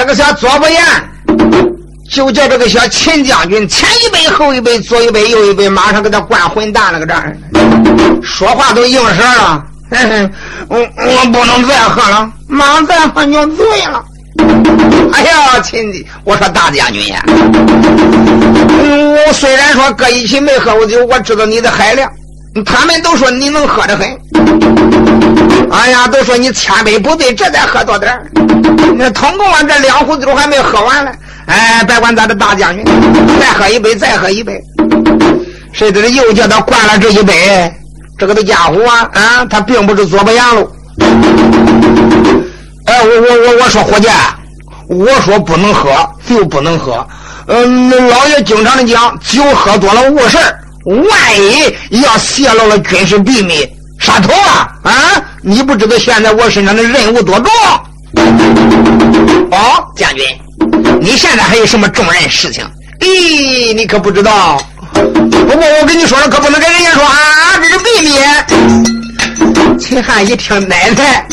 这个小左不言，就叫这个小秦将军前一杯后一杯，左一杯右一杯，马上给他灌混蛋了个这儿，说话都应声了。我我不能再喝了，马上再喝就醉了。哎呀，亲弟，我说大将军呀，我虽然说搁一起没喝过酒，我知道你的海量。他们都说你能喝得很，哎呀，都说你千杯不醉，这才喝多点那通共啊，这两壶酒还没喝完呢。哎，别管咱的大将军，再喝一杯，再喝一杯。谁知道又叫他灌了这一杯，这个的家伙啊啊，他并不是左不阳喽。哎，我我我我说伙计，我说不能喝就不能喝。嗯，老爷经常的讲，酒喝多了误事儿万一要泄露了军事秘密，杀头啊！啊，你不知道现在我身上的任务多重？哦，将军，你现在还有什么重任事情？咦，你可不知道。不过我跟你说了，可不能跟人家说啊，这是秘密。秦汉一听，奶奶，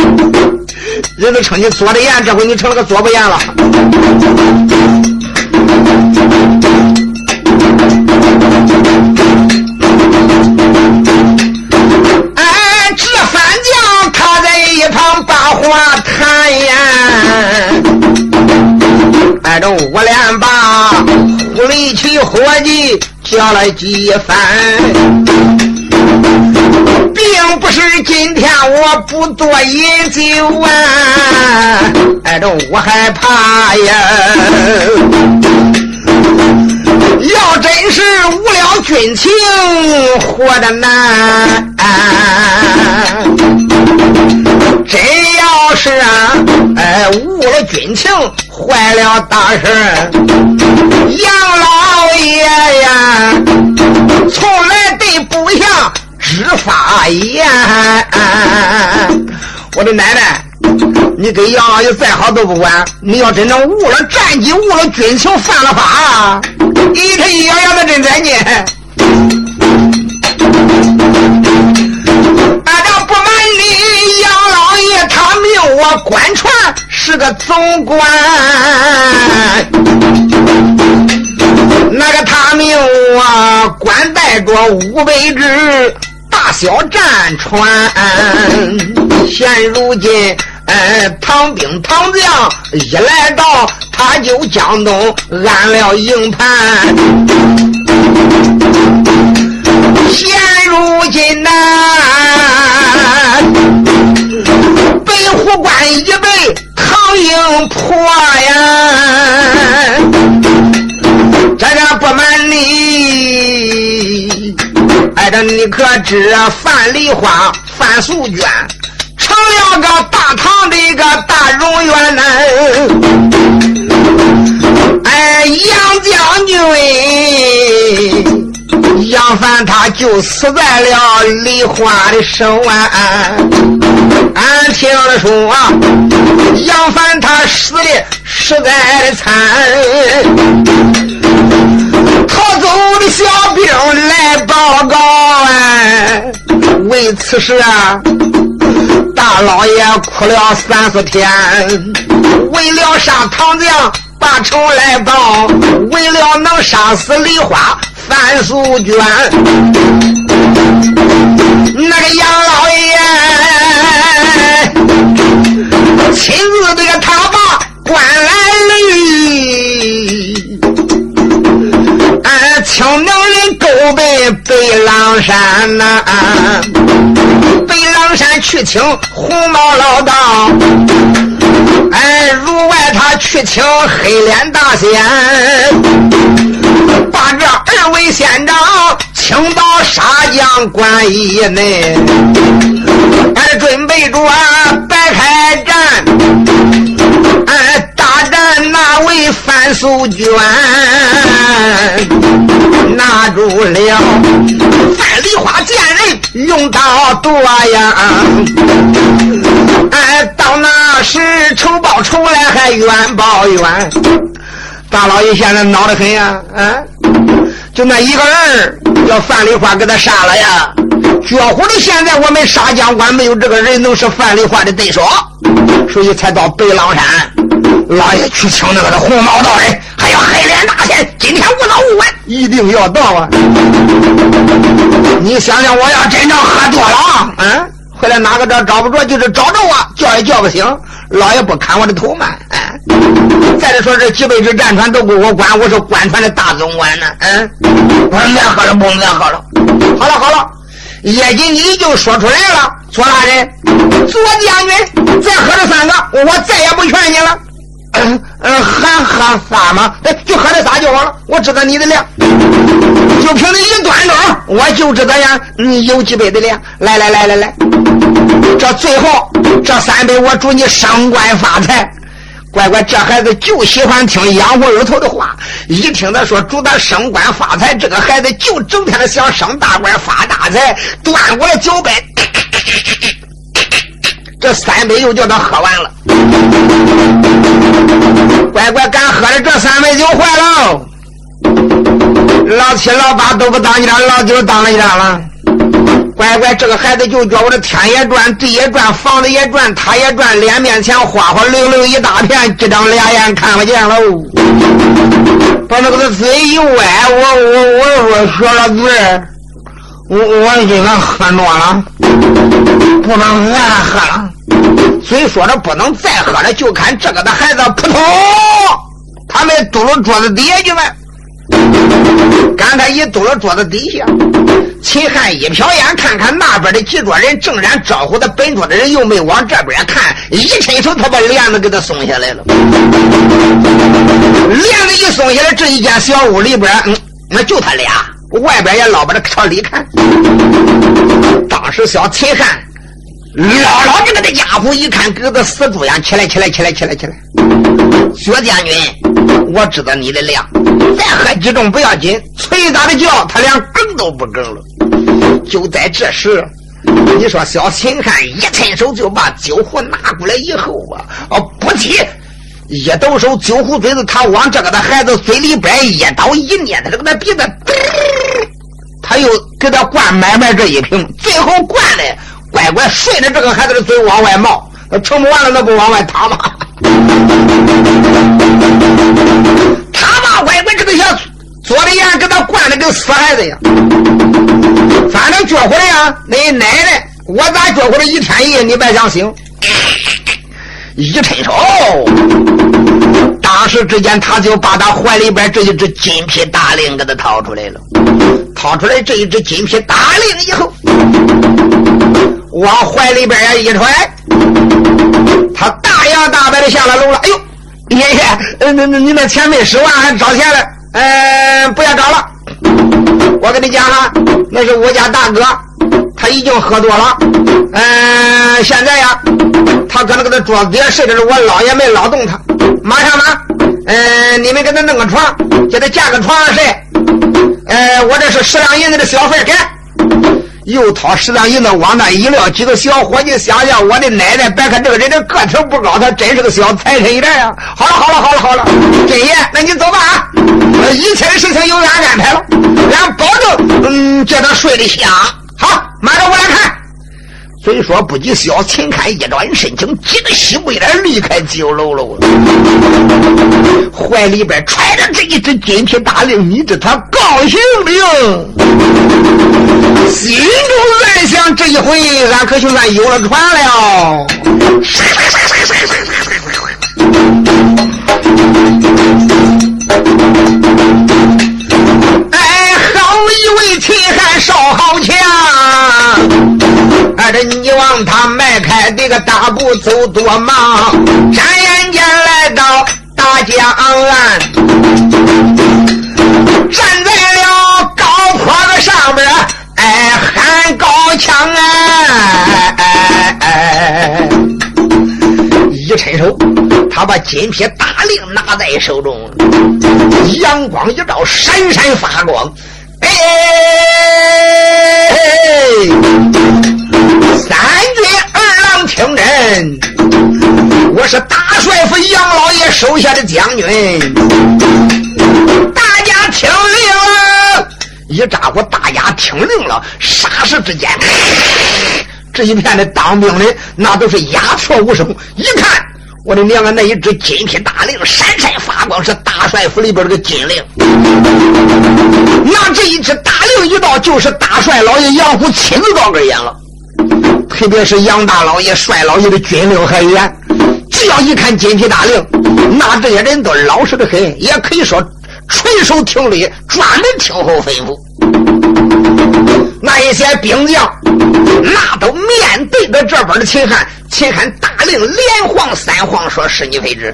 人都称你左的言，这回你成了个左不言了。了几番，并不是今天我不多饮酒啊，挨着我害怕呀。要真是无了军情，活得难；真要是啊，哎，误了军情，坏了大事杨老爷呀，从来对部下只发言。我的奶奶。你跟杨老爷再好都不管，你要真能误了战机，误了军情，犯了法，一天一咬牙的真在呢。俺家不瞒你，杨老爷他命我官船是个总管，那个他命我官带着五百只大小战船，现如今。哎，唐兵唐将一来到，他就江东安了营盘。现如今呐，北虎关已被唐英破呀！这个不瞒你，哎，这你可知范梨花、范素娟？成了个大唐的一个大荣元呢，哎，杨将军，杨凡他就死在了梨花的手啊！俺听说啊杨凡他死的实在的惨，逃走的小兵来报告啊！为此事啊。大老爷哭了三四天，为了杀唐将把仇来报，为了能杀死梨花范素娟，那个杨老爷亲自给他把关来了，俺请能人勾奔北狼山呐。山去请红毛老道，哎，如外他去请黑脸大仙，把这二位仙长请到沙江关一内，俺，准备着白开战，哎，大战那位范素娟，拿住了范梨花见人。用刀剁呀！哎，到那时仇报仇来还冤报冤。大老爷现在恼得很呀！啊，就那一个人叫范丽花给他杀了呀！绝乎的，现在我们沙江关没有这个人能是范丽花的对手，所以才到白狼山。老爷去请那个的红毛道人，还有黑脸大仙，今天无早无晚，一定要到啊！你想想，我要真正喝多了，啊，回来哪个这找不着，就是找着我，叫也叫不醒。老爷不砍我的头吗？哎，再者说这几百只战船都归我管，我是官船的大总管呢。嗯，我说别喝了，不能再喝了。好了好了，叶瑾，你就说出来了。左大人，左将军，再喝这三个，我再也不劝你了。嗯 嗯，还喝仨吗？哎就喝这仨就好了。我知道你的量，就凭你一端庄，我就知道呀，你有几杯的量。来来来来来，这最后这三杯，我祝你升官发财。乖乖，这孩子就喜欢听养活儿头的话。一听他说祝他升官发财，这个孩子就整天的想升大官发大财。端过来酒杯，这三杯又叫他喝完了。乖乖，敢喝的这三杯酒坏了，老七老八都不当家，老九当了家了。乖乖，这个孩子就叫我这天也转，地也转，房子也转，他也转，脸面前花花溜溜一大片，这张俩眼看不见喽。把那个嘴一歪，我我我说说了嘴，我我今天喝多了，不能再喝了。嘴说着不能再喝了，就看这个的孩子扑通，他们堵了桌子底下去了。刚才一堵了桌子底下，秦汉一瞟眼，看看那边的几桌人，正然招呼的本桌的人又没往这边看，一伸手，他把帘子给他松下来了。帘子一松下来，这一间小屋里边，嗯，那就他俩，外边也捞不着朝里看。当时小秦汉。姥姥这个的家伙一看，跟个死猪一样，起来，起来，起来，起来，起来！薛将军，我知道你的量，再喝几盅不要紧，催他的叫，他连梗都不梗了。就在这时，你说小秦汉一伸手就把酒壶拿过来以后啊，哦，不提，一抖手，酒壶嘴子，他往这个的孩子嘴里边一刀一捏，他这个那鼻子，他又给他灌满满这一瓶，最后灌的。乖乖顺着这个孩子的嘴往外冒，他盛不完了，那不往外淌吗？他妈乖乖这个小做的样，给他灌的跟死孩子一样。反正觉回来呀，那奶奶，我咋觉回来一天一夜你别想醒。一伸手，当时之间他就把他怀里边这一只金皮大令给他掏出来了。掏出来这一只金皮大令以后。往怀里边一揣，他大摇大摆的下了楼了。哎呦，爷爷，那那你那钱没使完，还找钱了？嗯，不要找了。我跟你讲哈，那是我家大哥，他已经喝多了。嗯，现在呀，他搁那个桌子底下睡着了，我老爷没捞动他。马上嘛，嗯，你们给他弄个床，叫他架个床上睡。呃，我这是十两银子的小费，给。又掏十两银子往那一撂，几个小伙计想想，我的奶奶，别看这个人的个头不高，他真是个小财神爷呀！好了好了好了好了，真爷，那你走吧啊！一切的事情由俺安排了，俺保证，嗯，叫他睡得香。好，马上我来看。虽说不及小秦看一转身，就急得西不脸离开酒楼了。怀里边揣着这一只金皮大令，你知他高兴的哟。心中暗想：这一回俺可就算有了船了。哎，好一位秦汉少豪强。看着你往他迈开的个大步走多忙，转眼间来到大江岸，站在了高坡子上边，哎喊高腔哎哎哎，一伸手，他把金皮大令拿在手中，阳光一照，闪闪发光，哎。三军二郎听真，我是大帅府杨老爷手下的将军，大家听令了。一扎呼，大家听令了。霎时之间，这一片的当兵的那都是鸦雀无声。一看我的娘啊！那一只金皮大令闪闪发光，是大帅府里边这个金令。那这一只大令一到，就是大帅老爷杨虎亲自到这眼了。特别是杨大老爷、帅老爷的军令很严，只要一看金皮大令，那这些人都老实的很，也可以说垂手听令，专门听候吩咐。那一些兵将，那都面对着这边的秦汉。秦汉大令连晃三晃，说是你非旨。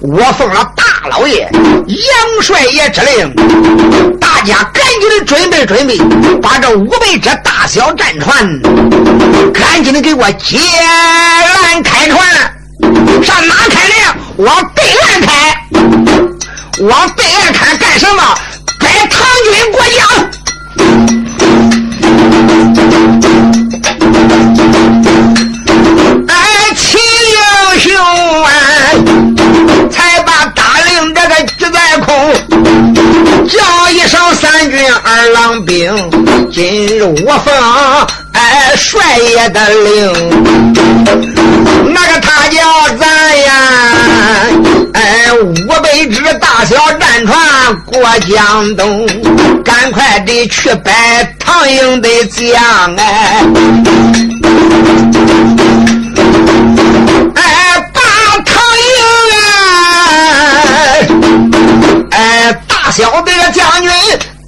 我奉了大老爷杨帅爷之令，大家赶紧的准备准备，把这五百只大小战船，赶紧的给我接缆开船。上哪开呢？往对岸开。往对岸开干什么？摆唐军过江。才把大令这个举在空，叫一声三军二郎兵，今日我奉哎帅爷的令，那个他叫咱呀，哎五百只大小战船过江东，赶快的去摆唐营的将哎。小的将军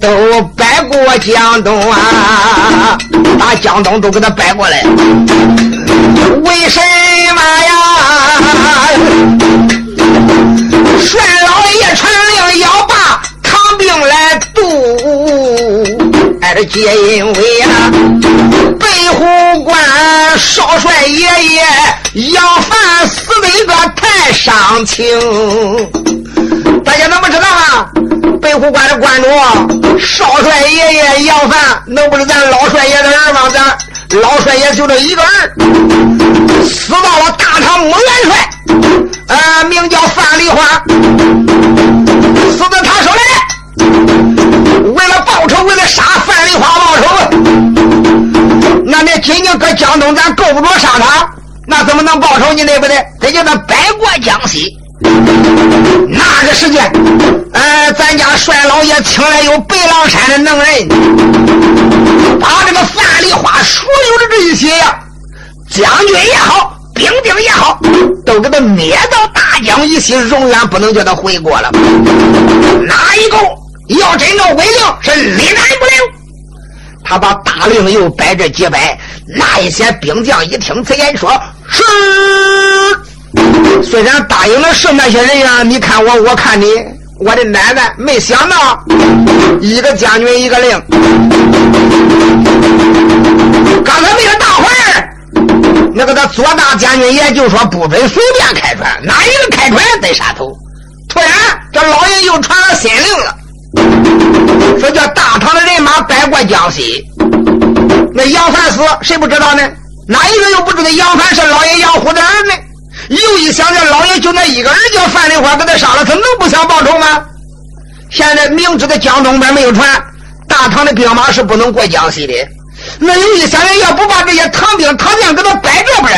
都摆过江东啊，把江东都给他摆过来。为什么呀？帅老爷传令要把唐兵来渡，哎，这皆因为啊，北虎关少帅爷爷杨凡死的一个太伤情。大家能不知道啊？北虎关的关主少帅爷爷杨凡，能不是咱老帅爷的儿吗？咱老帅爷就这一个儿，死到了大唐穆元帅，啊，名叫范梨花，死在他手里。为了报仇，为了杀范梨花报仇，那你仅仅搁江东，咱够不着杀他，那怎么能报仇呢？对不对？得叫他摆过江西。那个时间，呃，咱家帅老爷请来有白狼山的能人，把这个范梨花所有的这些呀，将军也好，兵丁也好，都给他灭到大江以西，永远不能叫他回国了。哪一个要真正违令，是立难不留。他把大令又摆这几摆，那一些兵将一听此言，说是。虽然答应的是那些人呀，你看我，我看你，我的奶奶，没想到一个将军一个令。刚才那个大伙儿，那个他左大将军也就说不准随便开船，哪一个开船得杀头。突然，这老爷又传了新令了，说叫大唐的人马摆过江西。那杨凡死，谁不知道呢？哪一个又不知道杨凡是老爷杨虎的儿呢？又一想，这老爷就那一个儿叫范梨花，给他杀了，他能不想报仇吗？现在明知道江东边没有船，大唐的兵马是不能过江西的。那又一想，要不把这些唐兵唐将给他摆这边，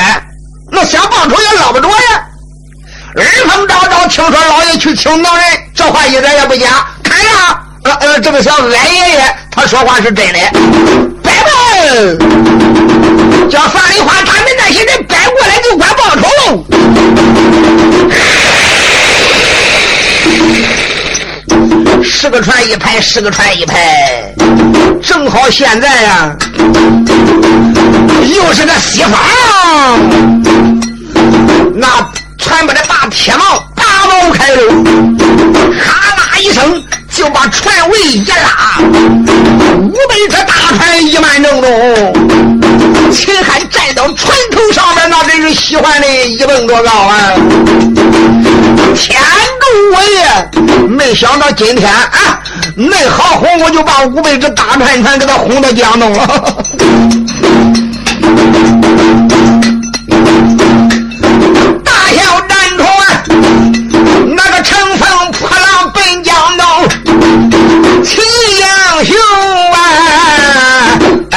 那想报仇也捞不着呀。耳风昭昭，听说老爷去请能人，这话一点也不假。看呀，呃呃，这个小矮爷爷，他说话是真的。摆吧。叫范梨花他们那些人摆过来就管报仇喽。十个船一排，十个船一排，正好现在呀，又是个西方，那船把这大铁锚拔毛开了，哈啦一声就把船尾一拉，五百只大船一慢正中。秦汉站到船头上面，那真是喜欢的一蹦多高啊！天助我也！没想到今天啊，恁好哄，我就把五百只大船船给他轰到江东了。大小战船，那个乘风破浪奔江东，齐英雄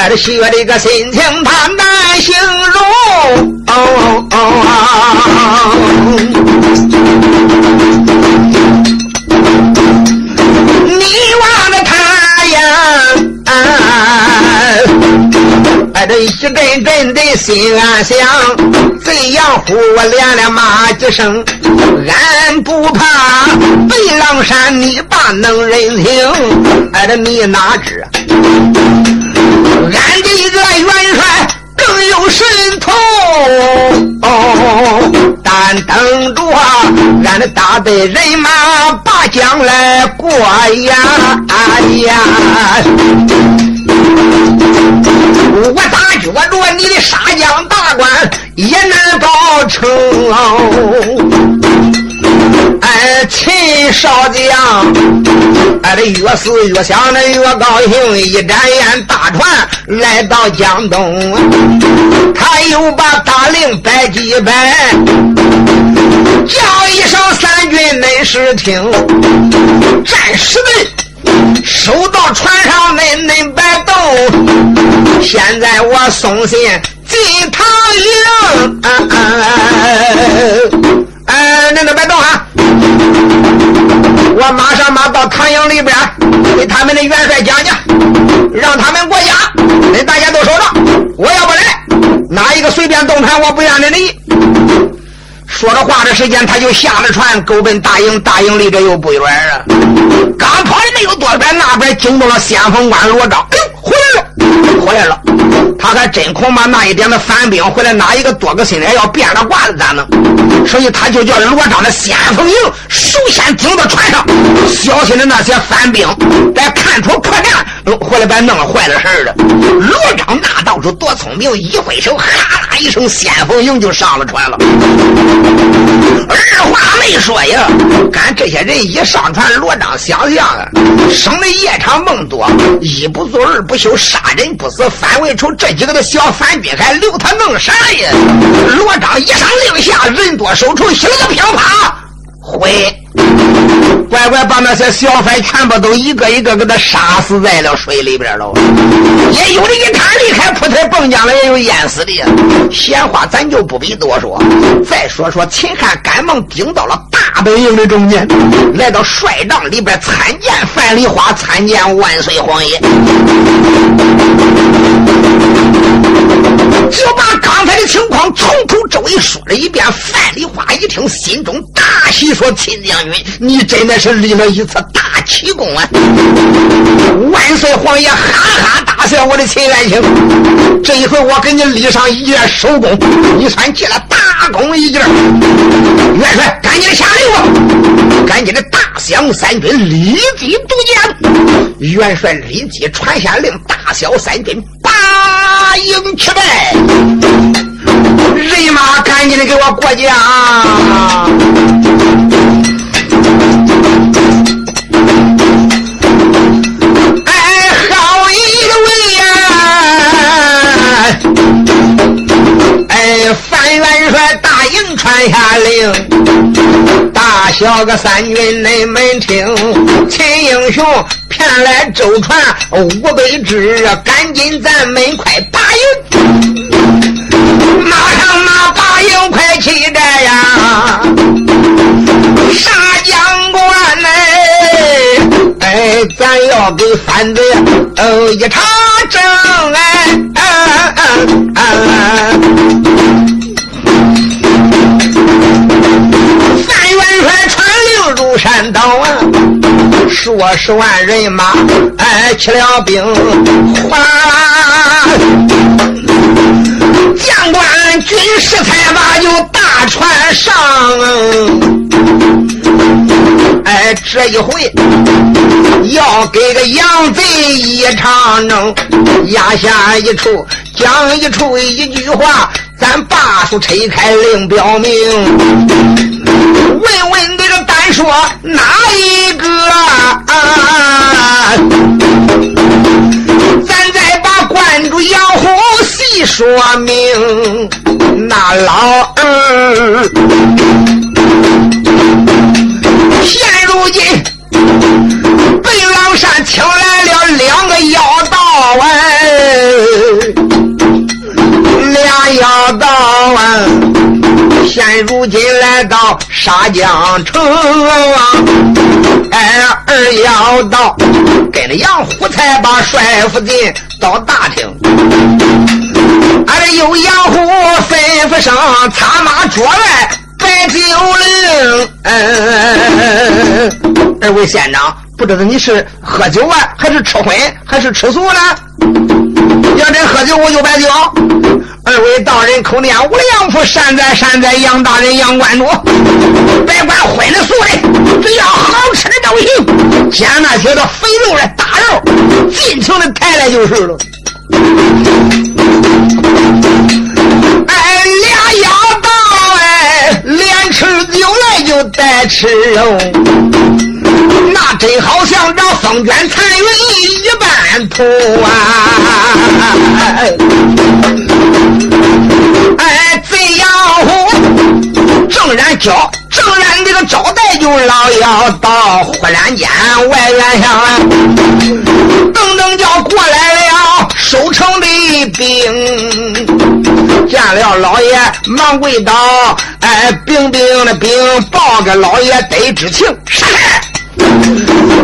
啊！哎，喜悦的个心情，他难形容。你望着他呀，哎，这一阵阵的心安详。贼杨虎，我连连骂几声，俺不怕北狼山你把能人听。哎，这你哪知，俺的一个元帅更有神通。哦，但等着俺的大队人马把将来过呀！哎呀，我咋觉着你的杀将大官也难保成。哎，秦少将，哎，这越思越想的越高兴，一眨眼大船来到江东，他又把大令摆几摆，叫一声三军恁是听，战士们收到船上恁恁摆动，现在我送信进唐营，哎，我不让你。说着话的时间，他就下了船，勾奔大营。大营离这又不远啊，刚跑的没有多远，那边惊动了先锋官罗章。哎呦，回来了，回来了！他还真恐怕那一点的反兵回来，哪一个多个心眼要变了卦子咋弄？所以他就叫罗章的先锋营首先顶到船上，小心的那些反兵，在看出破绽，回来把弄坏了事了。罗章那倒是多聪明，一挥手，哈啦一声，先锋营就上了船了。二话没说呀，赶这些人一上船，罗章想象啊，生的夜长梦多，一不做二不休，杀人不死，反胃出。这几个的小反军还留他弄啥呀？罗章一声令下，人多手抽，心个噼啪，回。乖乖把那些小贩全部都一个一个给他杀死在了水里边了，也有的一趟离开扑腾蹦江了，也有淹死的。闲话咱就不必多说，再说说秦汉赶忙顶到了大本营的中间，来到帅帐里边参见范梨花，参见万岁皇爷，就把刚才的情况从头周围说了一遍。范梨花一听，心中大喜，你说：“秦将军。”你真的是立了一次大奇功啊！万岁皇爷哈哈大笑，我的秦爱卿，这一回我给你立上一件首功，你算结了大功一件。元帅，赶紧下令吧！赶紧的大小三军立即渡江。元帅立即传下令，大小三军拔营去呗！人马赶紧的给我过江。元帅大营传下令，大小个三军恁们听，秦英雄骗来舟船五百只，赶紧咱们快打营，马上马拔营快起来呀！杀将官嘞，哎，咱要给反贼哦一场争哎。范元帅传令入山岛啊，数十万人马，哎，起了兵，哗！将官军士才把就大船上，哎，这一回要给个洋贼一场争，压下一处，讲一处，一句话，咱把书拆开另表明，问问这个。说哪一个？啊咱再把关主杨虎说明。那老二现如今北狼山请来了两个妖道哎，俩妖道啊。现如今来到沙江城，哎，二妖道跟着杨虎才把帅府进到大厅。俺这有杨虎吩咐声，擦马桌外摆酒令。二位县长，不知道你是喝酒啊，还是吃荤，还是吃素呢？要真喝酒，我就摆酒。二位大人口念无量福，善哉善哉，杨大人杨观主，别管荤的素的，只要好吃的都行。将那些个肥肉的大肉，尽情的抬来就是了。哎，俩妖道哎，连吃酒来就带吃肉，那真好像这风卷残云一般土啊！哎，贼妖虎正然交，正然这个招待就老妖道，忽然间外院上噔噔叫过来了了收成的兵，见了老爷忙跪倒，哎，兵兵的兵报给老爷得知情，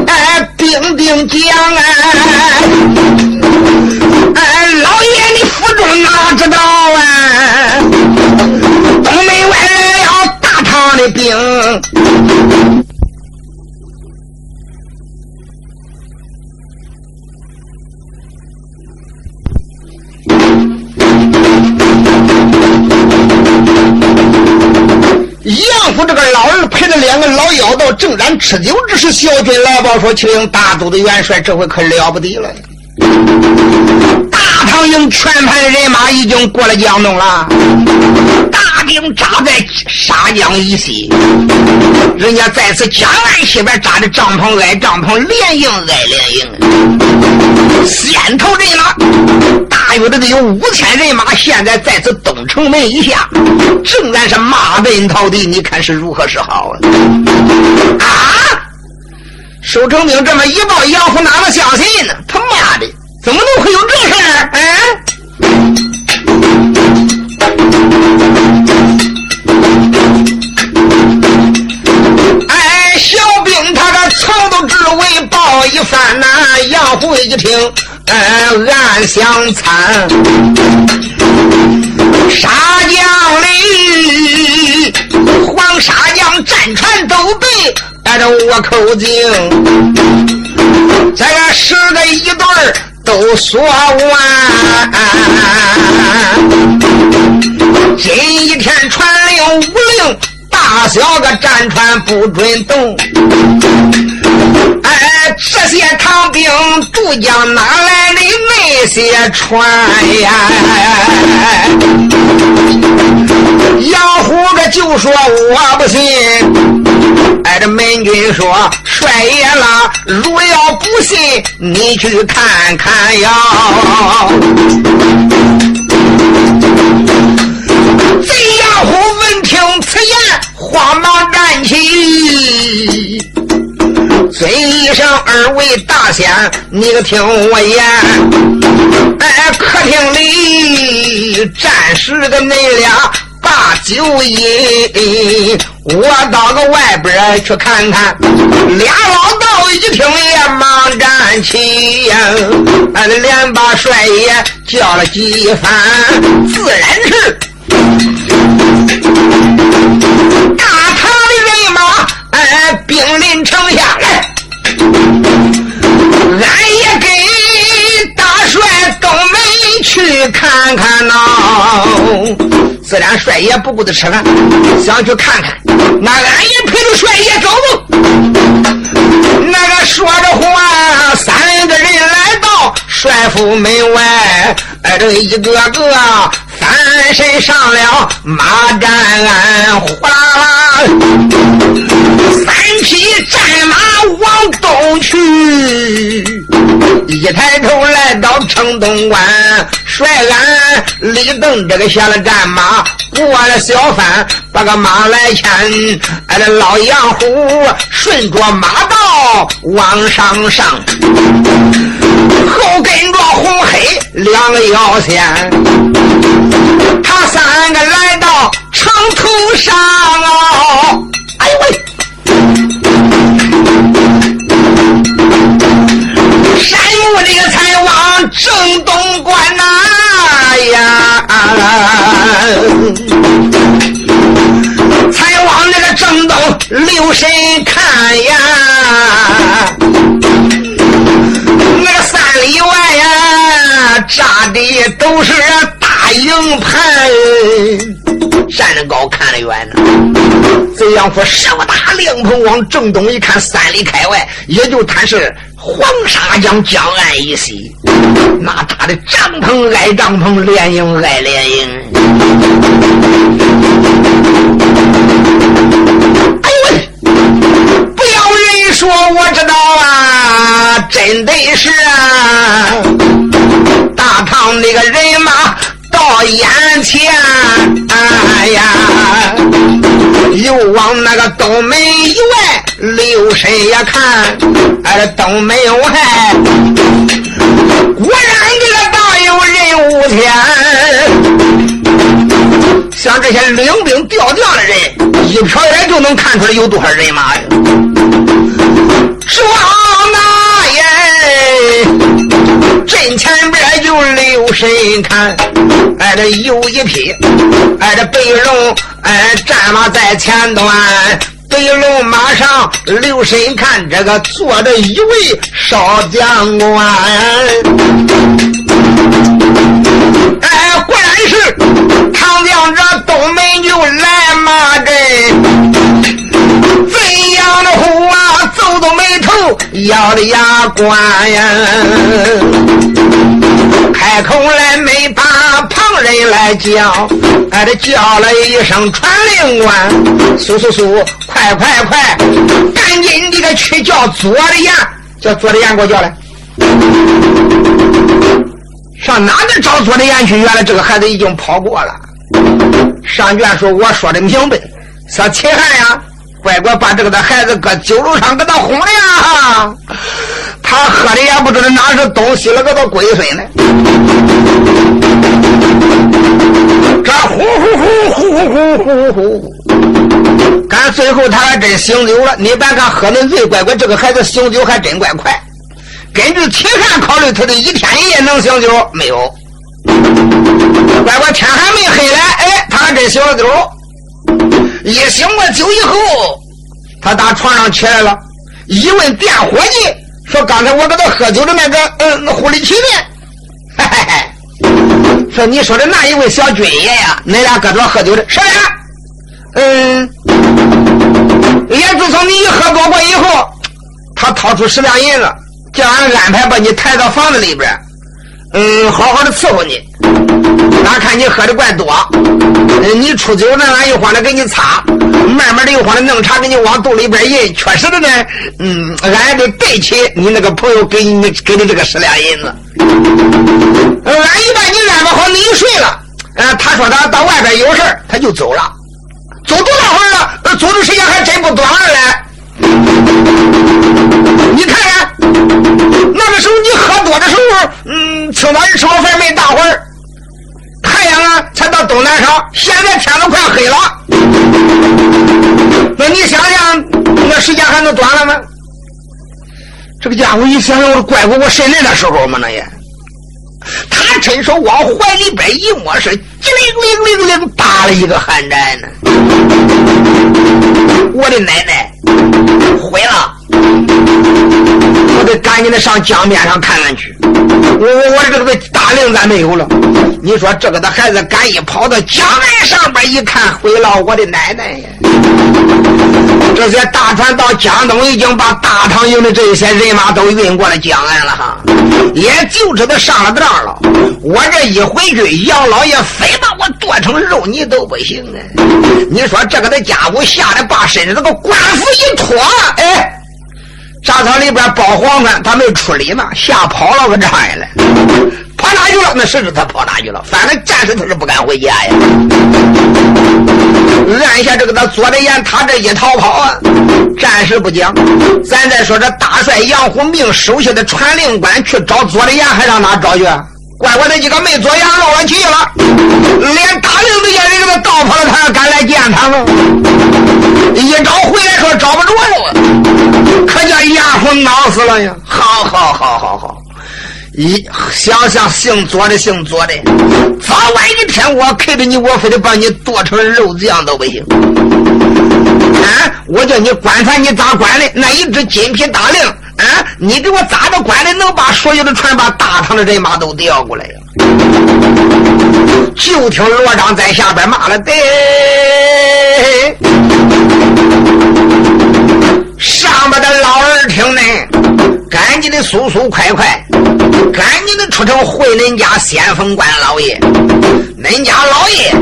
哎，兵丁将哎，哎，老爷你府中哪知道啊？东门外来了大唐的兵。府这个老二陪着两个老妖道正然吃酒之时，小军来报说：“请大都的元帅，这回可了不得了！唐营全盘人马已经过了江东了，大兵扎在沙江以西，人家在此江岸西边扎的帐篷挨帐篷，连营挨连营，先头人马。”大约的得有五千人马，现在在此东城门以下，正然是马奔逃敌。你看是如何是好啊？啊！守城兵这么一报，杨虎哪能相信呢？他妈的，怎么能会有这事儿？哎，小兵他的藏都只为报一番呐。杨虎一听。哎，暗相参，沙江里黄沙江战船都被挨着倭寇惊，这个十个一对都说完，今一天传令无令。大小个战船不准动，哎，这些唐兵渡江哪来的那些船呀？杨虎这就说我不信，哎，这门军说帅爷啦，如要不信，你去看看呀。贼杨虎闻听此言。慌忙站起，尊一声二位大仙，你可听我言。哎客厅里暂时的那俩把酒饮，我到个外边去看看。俩老道一听也忙站起呀，俺连把帅爷叫了几番，自然是。大唐的人马，哎，兵临城下来，俺也跟大帅登门去看看呐。自然帅爷不顾的吃饭，想去看看，那俺也陪着帅爷走那个说着话，三个人来到帅府门外，哎，这一个个。翻身上了马战鞍，哗啦啦，三匹战马往东去。一抬头来到城东关，帅俺李登这个下了战马，过了小贩，把个马来牵。俺这老杨虎顺着马道往上上，后跟着红黑两个妖仙他三个来到城头上哎呦喂山路这个才往正东关啊才往那个正东留神看呀都是大营盘，站得高看得远呢。贼杨夫手打亮棚往正东一看，三里开外，也就他是黄沙江江岸一西，那大的帐篷挨帐篷，连营挨连营。哎呦喂！不要人说，我知道啊，真的是啊，眼前，哎呀，又往那个东门以外留神也看，哎，东门外果然这个大有人物天，像这些领兵调将的人，一瞟眼就能看出来有多少人马呀。说那阵前边就留神看，哎，这有一匹，哎，这白龙，哎，战马在前端，白龙马上留神看，这个坐着一位少将官，哎，果然是唐将这东门就来马阵。怎样的虎啊，皱皱眉头，咬着牙关呀，开口来没把旁人来叫，哎，这叫了一声传令官，速速速，快快快，赶紧你个去叫左的眼，叫左的眼给我叫来，上哪里找左的眼去？原来这个孩子已经跑过了。上卷说我说的明白，说秦汉呀。乖乖把这个的孩子搁酒楼上给他哄了呀，他喝的也不知道哪是东西了，给他龟孙了。这呼呼呼呼呼呼呼呼。但最后他还真醒酒了，你别看喝的醉，乖乖这个孩子醒酒还真怪快。根据秦汉考虑，他得一天一夜能醒酒，没有。乖乖，天还没黑嘞，哎，他还真醒了酒。一醒过酒以后，他打床上起来了，一问店伙计，说刚才我给他喝酒的那个，嗯，护理起面，嘿嘿嘿，说你说的那一位小军爷呀，恁俩搁这喝酒的，是的，嗯，也自从你一喝多过以后，他掏出十两银子，叫俺安排把你抬到房子里边。嗯，好好的伺候你。俺看你喝的怪多，你出酒呢，俺一慌的给你擦，慢慢的又慌的弄茶给你往肚里边印。确实的呢，嗯，俺也得对起你那个朋友给你给的这个十两银子。俺一把你安排好，你一睡了。呃，他说他到外边有事他就走了。走多大会儿了？走的时间还真不短那时候你喝多的时候，嗯，青早一吃完饭没大会儿，太阳啊才到东南上，现在天都快黑了。那你想想，那时间还能短了吗？这个家伙一想想，我怪过我生人的时候嘛？那也，他伸手往怀里边一摸，是机灵灵灵灵打了一个寒战呢。我的奶奶，毁了！我得赶紧的上江面上看看去。我我我这个大令咱没有了。你说这个的孩子赶一跑到江岸上边一看，毁了！我的奶奶呀！这些大船到江东已经把大唐营的这些人马都运过了江岸了哈，也就知道上了当了。我这一回去，杨老爷非把我剁成肉泥都不行啊！你说这个的家伙吓得把身上这个官服一脱，哎。沙场里边包黄饭，他没处理呢，吓跑了个张爷来，跑哪去了？那谁知他跑哪去了？反正暂时他是不敢回家呀。按下这个他左的眼，他这一逃跑啊，暂时不讲。咱再说这大帅杨虎明手下的传令官去找左的眼，还上哪找去？怪我那几个没左眼漏了气了，连大令都叫人给他倒跑了，他还敢来见他吗？一找回来说找不着了，可叫杨虎恼死了呀！好好好好好，一想想姓左的姓左的，早晚一天我看着你，我非得把你剁成肉酱都不行。啊！我叫你管他你咋管的？那一只金皮大令，啊，你给我咋的管的，能把所有的船把大唐的人马都调过来呀？就听罗章在下边骂了：“得，上边的老二听呢，赶紧的，速速快快，赶紧的出城回恁家先锋官老爷。恁家老爷，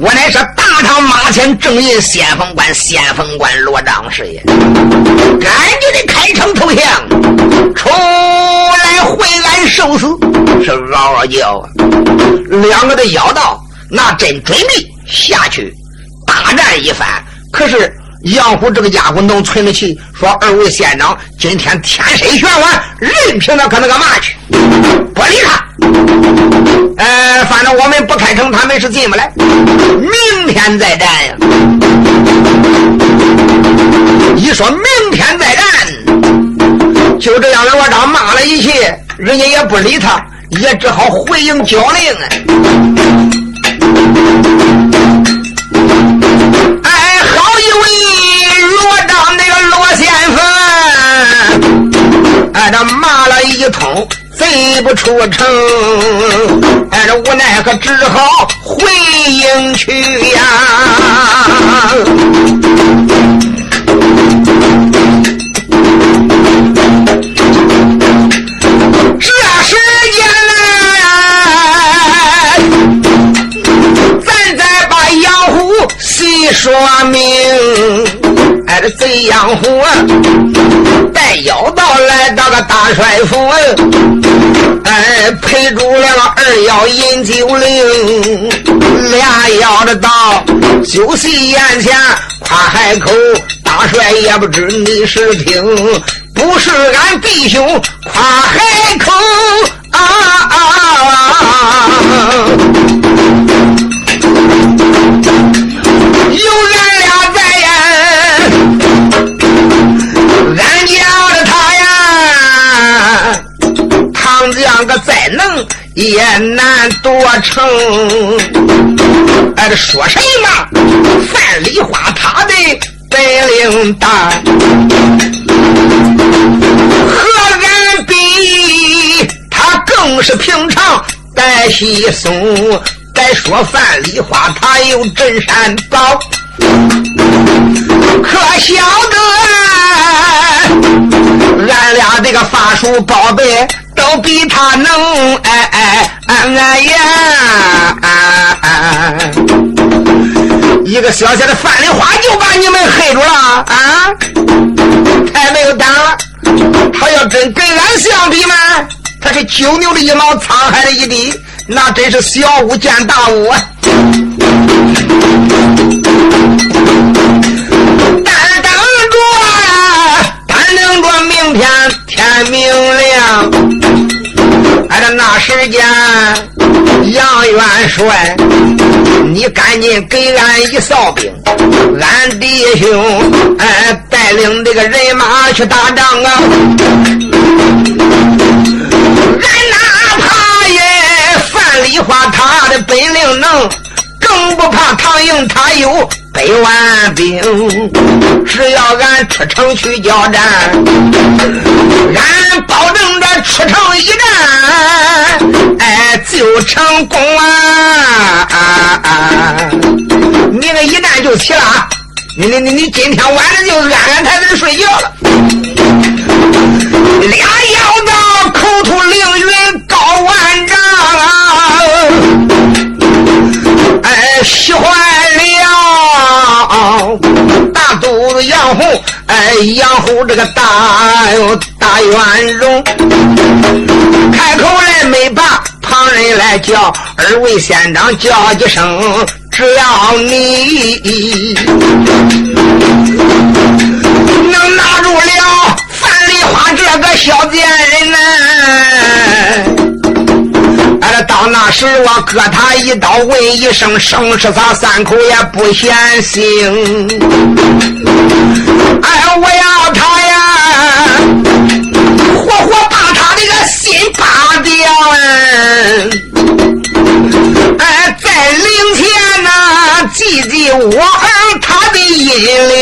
我乃是大唐马前正印先锋官，先锋官罗章师爷。赶紧的开城投降，出来回俺受死。是嗷嗷叫啊！两个的妖道，那真准备下去大战一番。可是。杨虎这个家伙能存得起，说二位县长今天天神玄完，任凭他搁那干嘛去？不理他。呃，反正我们不开城，他们是进不来。明天再战呀！一说明天再战，就这样，罗章骂了一气，人家也不理他，也只好回应交令啊。这骂了一通，贼不出城，哎，这无奈可只好回营去呀。这时间来，咱再把杨虎细说明。这贼杨虎，带妖道来到个大帅府，哎，陪住了二妖饮酒令，俩妖的到酒席眼前夸海口，大帅也不知你是听，不是俺弟兄夸海口啊啊啊！有也难多成。哎，这说什么？范梨花他的本领大，和俺比，他更是平常带稀松。再说范梨花，他有镇山宝，可晓得俺俩这个法术宝贝。都比他能哎哎哎哎呀！一个小小的范梨花就把你们黑住了啊！太没有胆了！他要真跟俺相比嘛，他是九牛的一毛，沧海的一滴，那真是小巫见大巫啊！等着明天天明亮。俺这那时间，杨元帅，你赶紧给俺一哨兵，俺弟兄哎带领这个人马去打仗啊！俺哪怕也范梨花他的本领能，更不怕唐营他有。百万兵，只要俺出城去交战，俺保证着出城一战，哎，就成功啊！明个一战就起了，你你你你今天晚上就安安泰泰睡觉了。俩妖道口吐凌云高万丈啊！哎，喜欢。大肚子杨虎，哎，杨虎这个大哟大圆容，开口来没把旁人来叫，二位县长叫几声，只要你能拿住了范梨花这个小贱人呢。到那时我割他一刀，问一声生是他三口也不嫌腥。哎，我要他呀，活活把他这个心扒掉！哎，在灵前呐，祭祭我儿他的阴灵，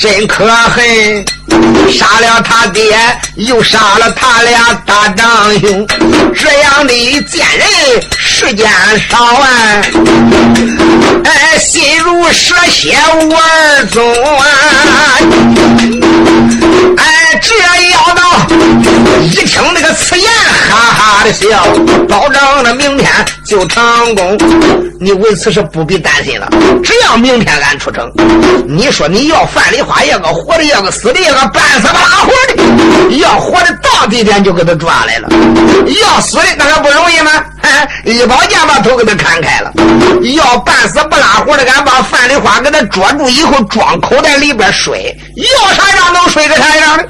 真可恨。杀了他爹，又杀了他俩大长兄，这样的贱人世间少啊！哎，心如蛇蝎无二宗啊！哎，这妖道一听那个此言，哈哈的笑，保证了明天就成功。你为此是不必担心了，只要明天俺出城，你说你要范丽花，要个活的，要个死的，要个半死不拉活的，要活的到地点就给他抓来了，要死的那还不容易吗？一宝剑把头给他砍开了，要半死不拉活的，俺把范丽花给他捉住以后装口袋里边睡，要啥样能睡个啥样的？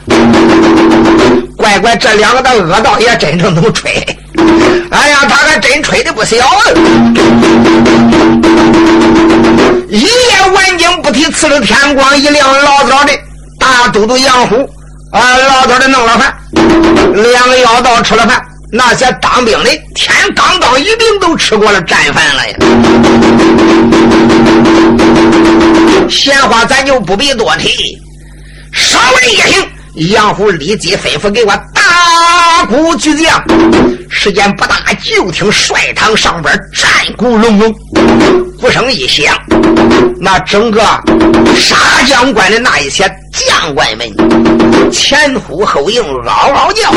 乖乖，这两个的恶道也真正能吹。哎呀，他还真吹的不小啊！一夜晚景不提，次日天光一亮，老早的大都督杨虎啊，老早的弄了饭，两个妖道吃了饭，那些当兵的天刚刚一定都吃过了战饭了呀。闲话咱就不必多提，稍微一行。杨虎立即吩咐给我打鼓巨将，时间不大，就听帅堂上边战鼓隆隆，鼓声一响，那整个沙将关的那一些将官们前呼后应，嗷嗷叫，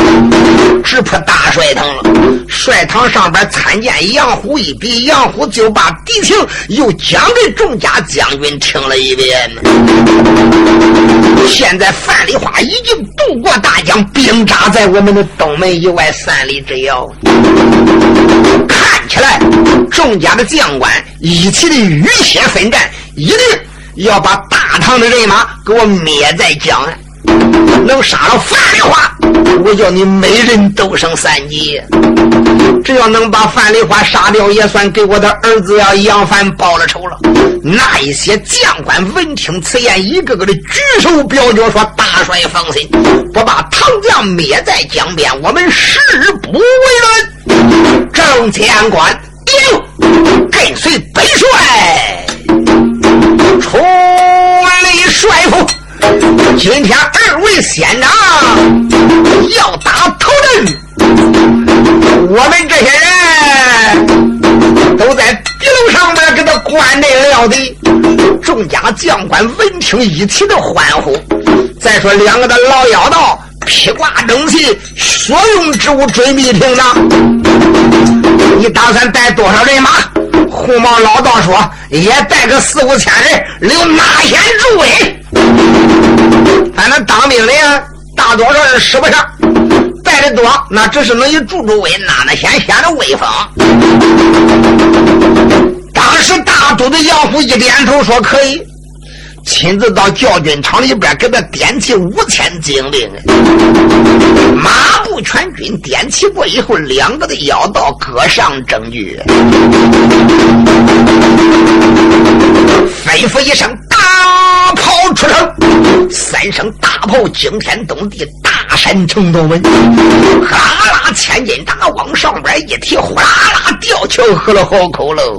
直扑大帅堂了。帅堂上边参见杨虎一比，杨虎就把敌情又讲给众家将军听了一遍。现在范丽花已经渡过大江，兵扎在我们的东门以外三里之遥。看起来，众家的将官一起的浴血奋战，一定要把大唐的人马给我灭在江岸。能杀了范丽花，我叫你每人都升三级。只要能把范丽花杀掉，也算给我的儿子呀杨凡报了仇了。那一些将官闻听此言，一个个的举手表决说：“大帅放心，不把唐将灭在江边，我们誓不为人。”众将官，跟随本帅出离帅府。今天二位县长要打头阵，我们这些人都在地楼上面给他观阵料敌。众家将官闻听一起的欢呼。再说两个的老妖道披挂整齐，所用之物准备停当。你打算带多少人马？红毛老道说：“也带个四五千人，留哪先助威。”反正当兵的呀，大多数是使不上，带的多，那只是能以助助威，哪能先显得威风。当时大都督杨虎一点头说可以，亲自到教军场里边给他点起五千精兵。马步全军点起过以后，两个的要道各上正据，吩咐一声。大炮出城，三声大炮惊天动地，大山城东门，哈啦千斤大往上边一提，呼啦啦吊桥喝了好口喽。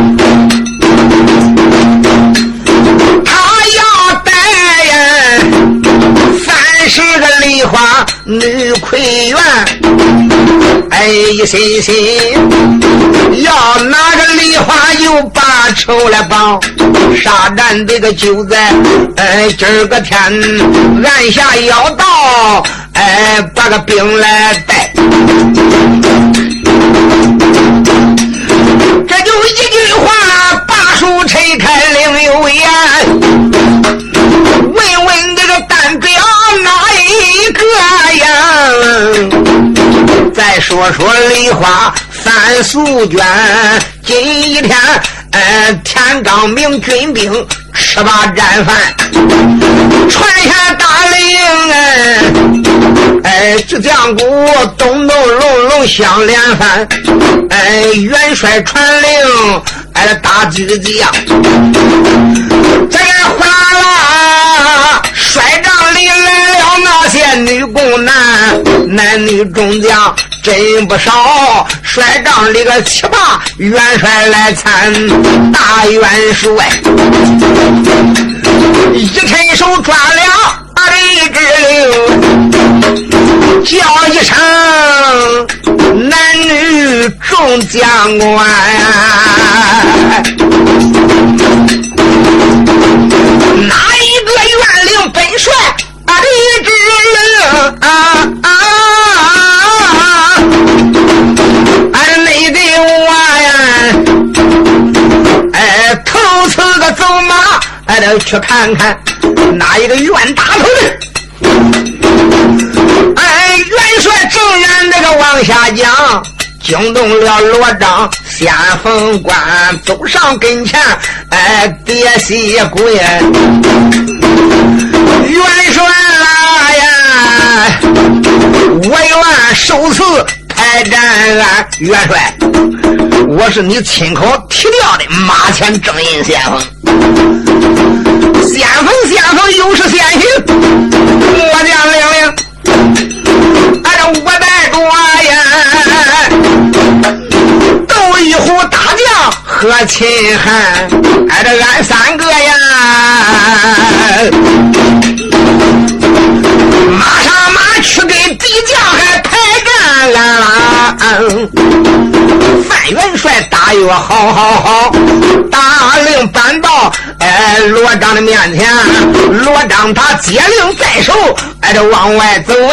心心要拿个梨花又把仇来报，杀战这个就在哎今儿个天按下要到，哎把个兵来带。这就一句话，把书拆开另有言。说说梨花三素娟，今一天，呃，天刚明，军兵吃罢战饭，传下大令，哎，哎，这将鼓咚咚隆隆响连番，哎，元帅传令，哎，大吉吉啊，这个哗啦，帅帐里来了那些女工男，男女中将。真不少，帅帐里个七八元帅来参，大元帅一伸手抓了啊的一只令，叫一声男女众将官，哪一个元领本帅李之令啊啊！走马，俺得去看看哪一个冤大头的。哎，元帅正眼那个往下讲，惊动了罗章、先锋官，走上跟前，哎，跌膝跪。元帅呀，我愿受赐。开战俺，元帅，我是你亲口提调的马前正印先锋，先锋先锋又是先行，末将领领，俺这五代多呀，斗一壶大将和秦汉，俺这俺三个呀，范元帅答应好好好，大令搬到哎罗章的面前，罗章他接令在手，哎这往外走。问，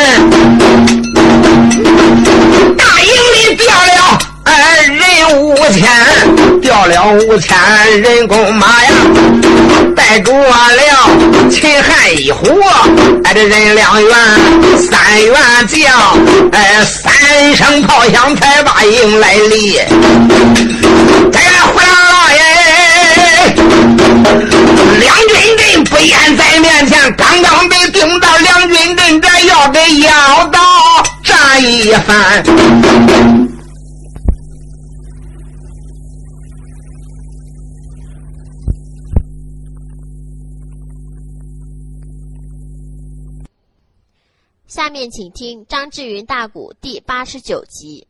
大营里掉了哎人五千，调了五千人工马呀。带住了秦汉一伙，哎，这人两员三员将，哎，三声炮响才把营来离。这个胡老爷，两军阵不言在面前，刚刚被顶到两军阵，这要给要到战一番。下面请听张志云大鼓第八十九集。